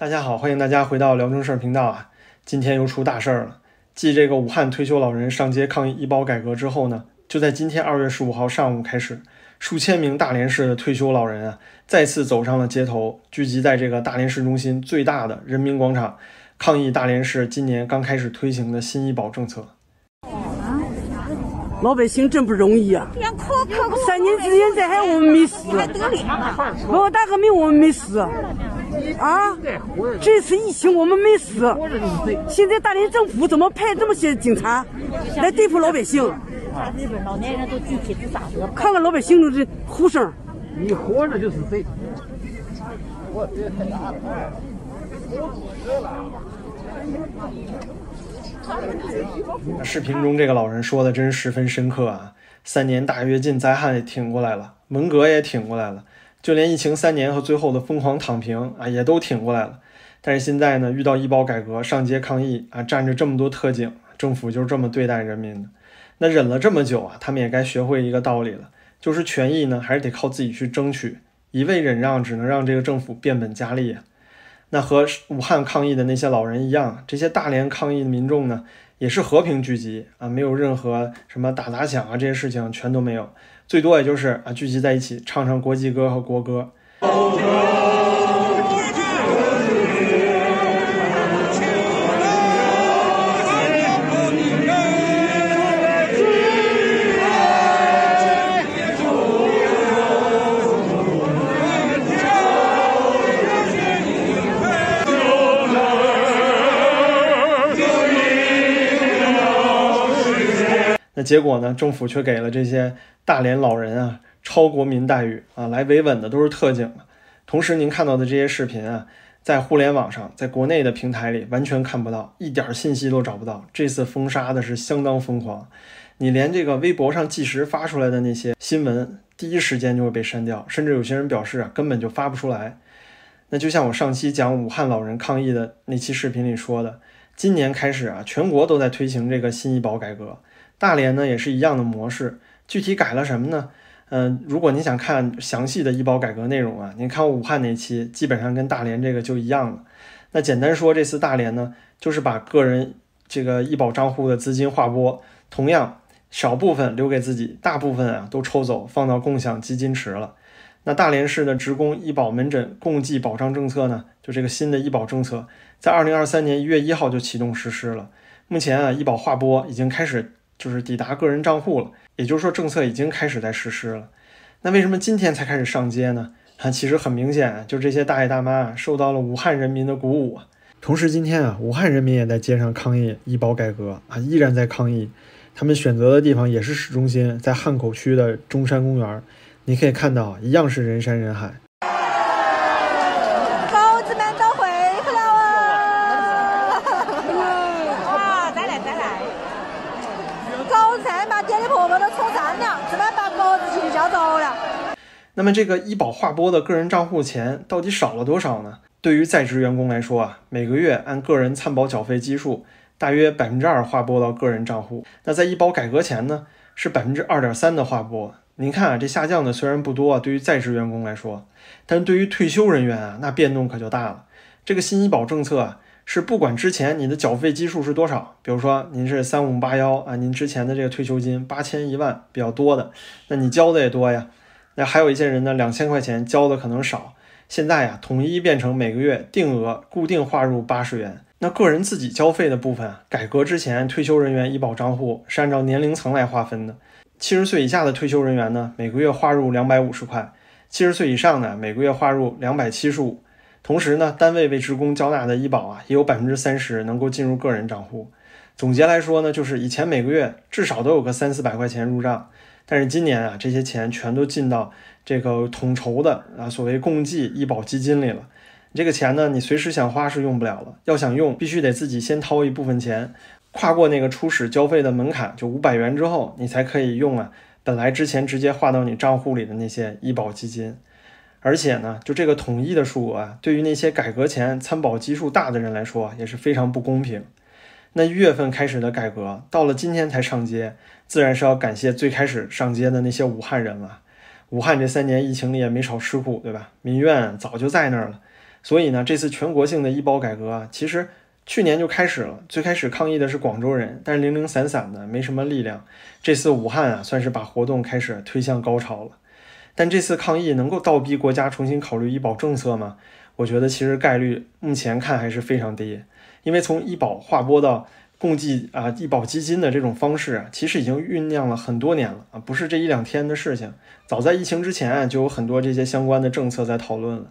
大家好，欢迎大家回到辽中事儿频道啊！今天又出大事儿了。继这个武汉退休老人上街抗议医保改革之后呢，就在今天二月十五号上午开始，数千名大连市的退休老人啊，再次走上了街头，聚集在这个大连市中心最大的人民广场，抗议大连市今年刚开始推行的新医保政策。老百姓真不容易啊！三年之前这还我们没死，我打个名我们没死啊！这次疫情我们没死，现在大连政府怎么派这么些警察来对付老百姓？看看老百姓的呼声，你活着就是贼。视频中这个老人说的真十分深刻啊！三年大跃进灾害也挺过来了，文革也挺过来了，就连疫情三年和最后的疯狂躺平啊，也都挺过来了。但是现在呢，遇到医保改革上街抗议啊，站着这么多特警，政府就是这么对待人民的。那忍了这么久啊，他们也该学会一个道理了，就是权益呢，还是得靠自己去争取，一味忍让只能让这个政府变本加厉。那和武汉抗议的那些老人一样，这些大连抗议的民众呢，也是和平聚集啊，没有任何什么打砸抢啊这些事情全都没有，最多也就是啊聚集在一起唱唱国际歌和国歌。那结果呢？政府却给了这些大连老人啊超国民待遇啊，来维稳的都是特警。同时，您看到的这些视频啊，在互联网上，在国内的平台里完全看不到，一点信息都找不到。这次封杀的是相当疯狂，你连这个微博上即时发出来的那些新闻，第一时间就会被删掉，甚至有些人表示啊，根本就发不出来。那就像我上期讲武汉老人抗议的那期视频里说的，今年开始啊，全国都在推行这个新医保改革。大连呢也是一样的模式，具体改了什么呢？嗯，如果您想看详细的医保改革内容啊，您看武汉那期，基本上跟大连这个就一样了。那简单说，这次大连呢，就是把个人这个医保账户的资金划拨，同样少部分留给自己，大部分啊都抽走放到共享基金池了。那大连市的职工医保门诊共计保障政策呢，就这个新的医保政策，在二零二三年一月一号就启动实施了。目前啊，医保划拨已经开始。就是抵达个人账户了，也就是说政策已经开始在实施了。那为什么今天才开始上街呢？啊，其实很明显，就这些大爷大妈受到了武汉人民的鼓舞。同时，今天啊，武汉人民也在街上抗议医保改革啊，依然在抗议。他们选择的地方也是市中心，在汉口区的中山公园。你可以看到，一样是人山人海。那么这个医保划拨的个人账户钱到底少了多少呢？对于在职员工来说啊，每个月按个人参保缴费基数，大约百分之二划拨到个人账户。那在医保改革前呢，是百分之二点三的划拨。您看啊，这下降的虽然不多啊，对于在职员工来说，但对于退休人员啊，那变动可就大了。这个新医保政策啊，是不管之前你的缴费基数是多少，比如说您是三五八幺啊，您之前的这个退休金八千一万比较多的，那你交的也多呀。那还有一些人呢，两千块钱交的可能少，现在呀，统一变成每个月定额固定划入八十元。那个人自己交费的部分，改革之前退休人员医保账户是按照年龄层来划分的，七十岁以下的退休人员呢，每个月划入两百五十块；七十岁以上的每个月划入两百七十五。同时呢，单位为职工交纳的医保啊，也有百分之三十能够进入个人账户。总结来说呢，就是以前每个月至少都有个三四百块钱入账。但是今年啊，这些钱全都进到这个统筹的啊所谓共济医保基金里了。这个钱呢，你随时想花是用不了了，要想用，必须得自己先掏一部分钱，跨过那个初始交费的门槛，就五百元之后，你才可以用啊。本来之前直接划到你账户里的那些医保基金，而且呢，就这个统一的数额啊，对于那些改革前参保基数大的人来说也是非常不公平。那一月份开始的改革，到了今天才上街，自然是要感谢最开始上街的那些武汉人了。武汉这三年疫情里也没少吃苦，对吧？民怨早就在那儿了。所以呢，这次全国性的医保改革啊，其实去年就开始了。最开始抗议的是广州人，但是零零散散的，没什么力量。这次武汉啊，算是把活动开始推向高潮了。但这次抗议能够倒逼国家重新考虑医保政策吗？我觉得其实概率目前看还是非常低，因为从医保划拨到共济啊医保基金的这种方式啊，其实已经酝酿了很多年了啊，不是这一两天的事情。早在疫情之前啊就有很多这些相关的政策在讨论了。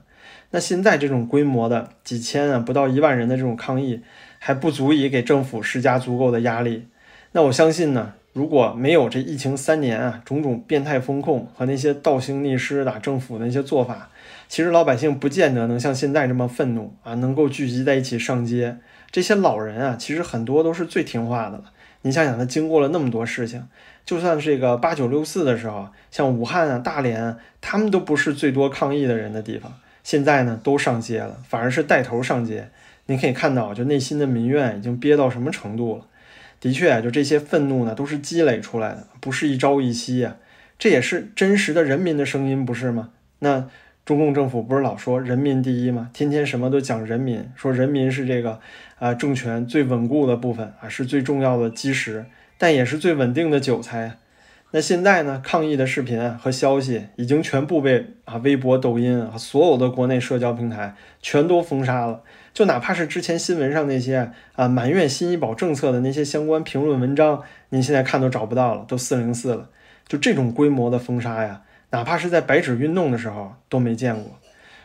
那现在这种规模的几千啊不到一万人的这种抗议，还不足以给政府施加足够的压力。那我相信呢，如果没有这疫情三年啊种种变态风控和那些倒行逆施打政府的那些做法，其实老百姓不见得能像现在这么愤怒啊，能够聚集在一起上街。这些老人啊，其实很多都是最听话的了。你想想，他经过了那么多事情，就算这个八九六四的时候，像武汉啊、大连，他们都不是最多抗议的人的地方。现在呢，都上街了，反而是带头上街。你可以看到，就内心的民怨已经憋到什么程度了。的确啊，就这些愤怒呢，都是积累出来的，不是一朝一夕啊。这也是真实的人民的声音，不是吗？那。中共政府不是老说人民第一吗？天天什么都讲人民，说人民是这个啊政权最稳固的部分啊，是最重要的基石，但也是最稳定的韭菜。那现在呢，抗议的视频和消息已经全部被啊微博、抖音啊所有的国内社交平台全都封杀了。就哪怕是之前新闻上那些啊埋怨新医保政策的那些相关评论文章，您现在看都找不到了，都四零四了。就这种规模的封杀呀！哪怕是在白纸运动的时候都没见过，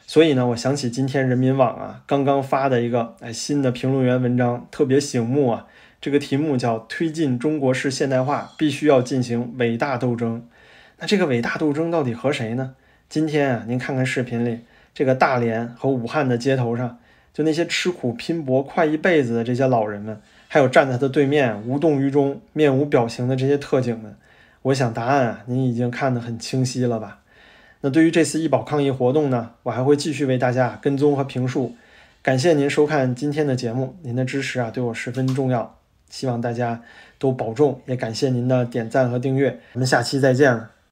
所以呢，我想起今天人民网啊刚刚发的一个哎新的评论员文章，特别醒目啊。这个题目叫“推进中国式现代化必须要进行伟大斗争”。那这个伟大斗争到底和谁呢？今天啊，您看看视频里这个大连和武汉的街头上，就那些吃苦拼搏快一辈子的这些老人们，还有站在他对面无动于衷、面无表情的这些特警们。我想答案啊，您已经看得很清晰了吧？那对于这次医保抗议活动呢，我还会继续为大家跟踪和评述。感谢您收看今天的节目，您的支持啊对我十分重要。希望大家都保重，也感谢您的点赞和订阅。我们下期再见了。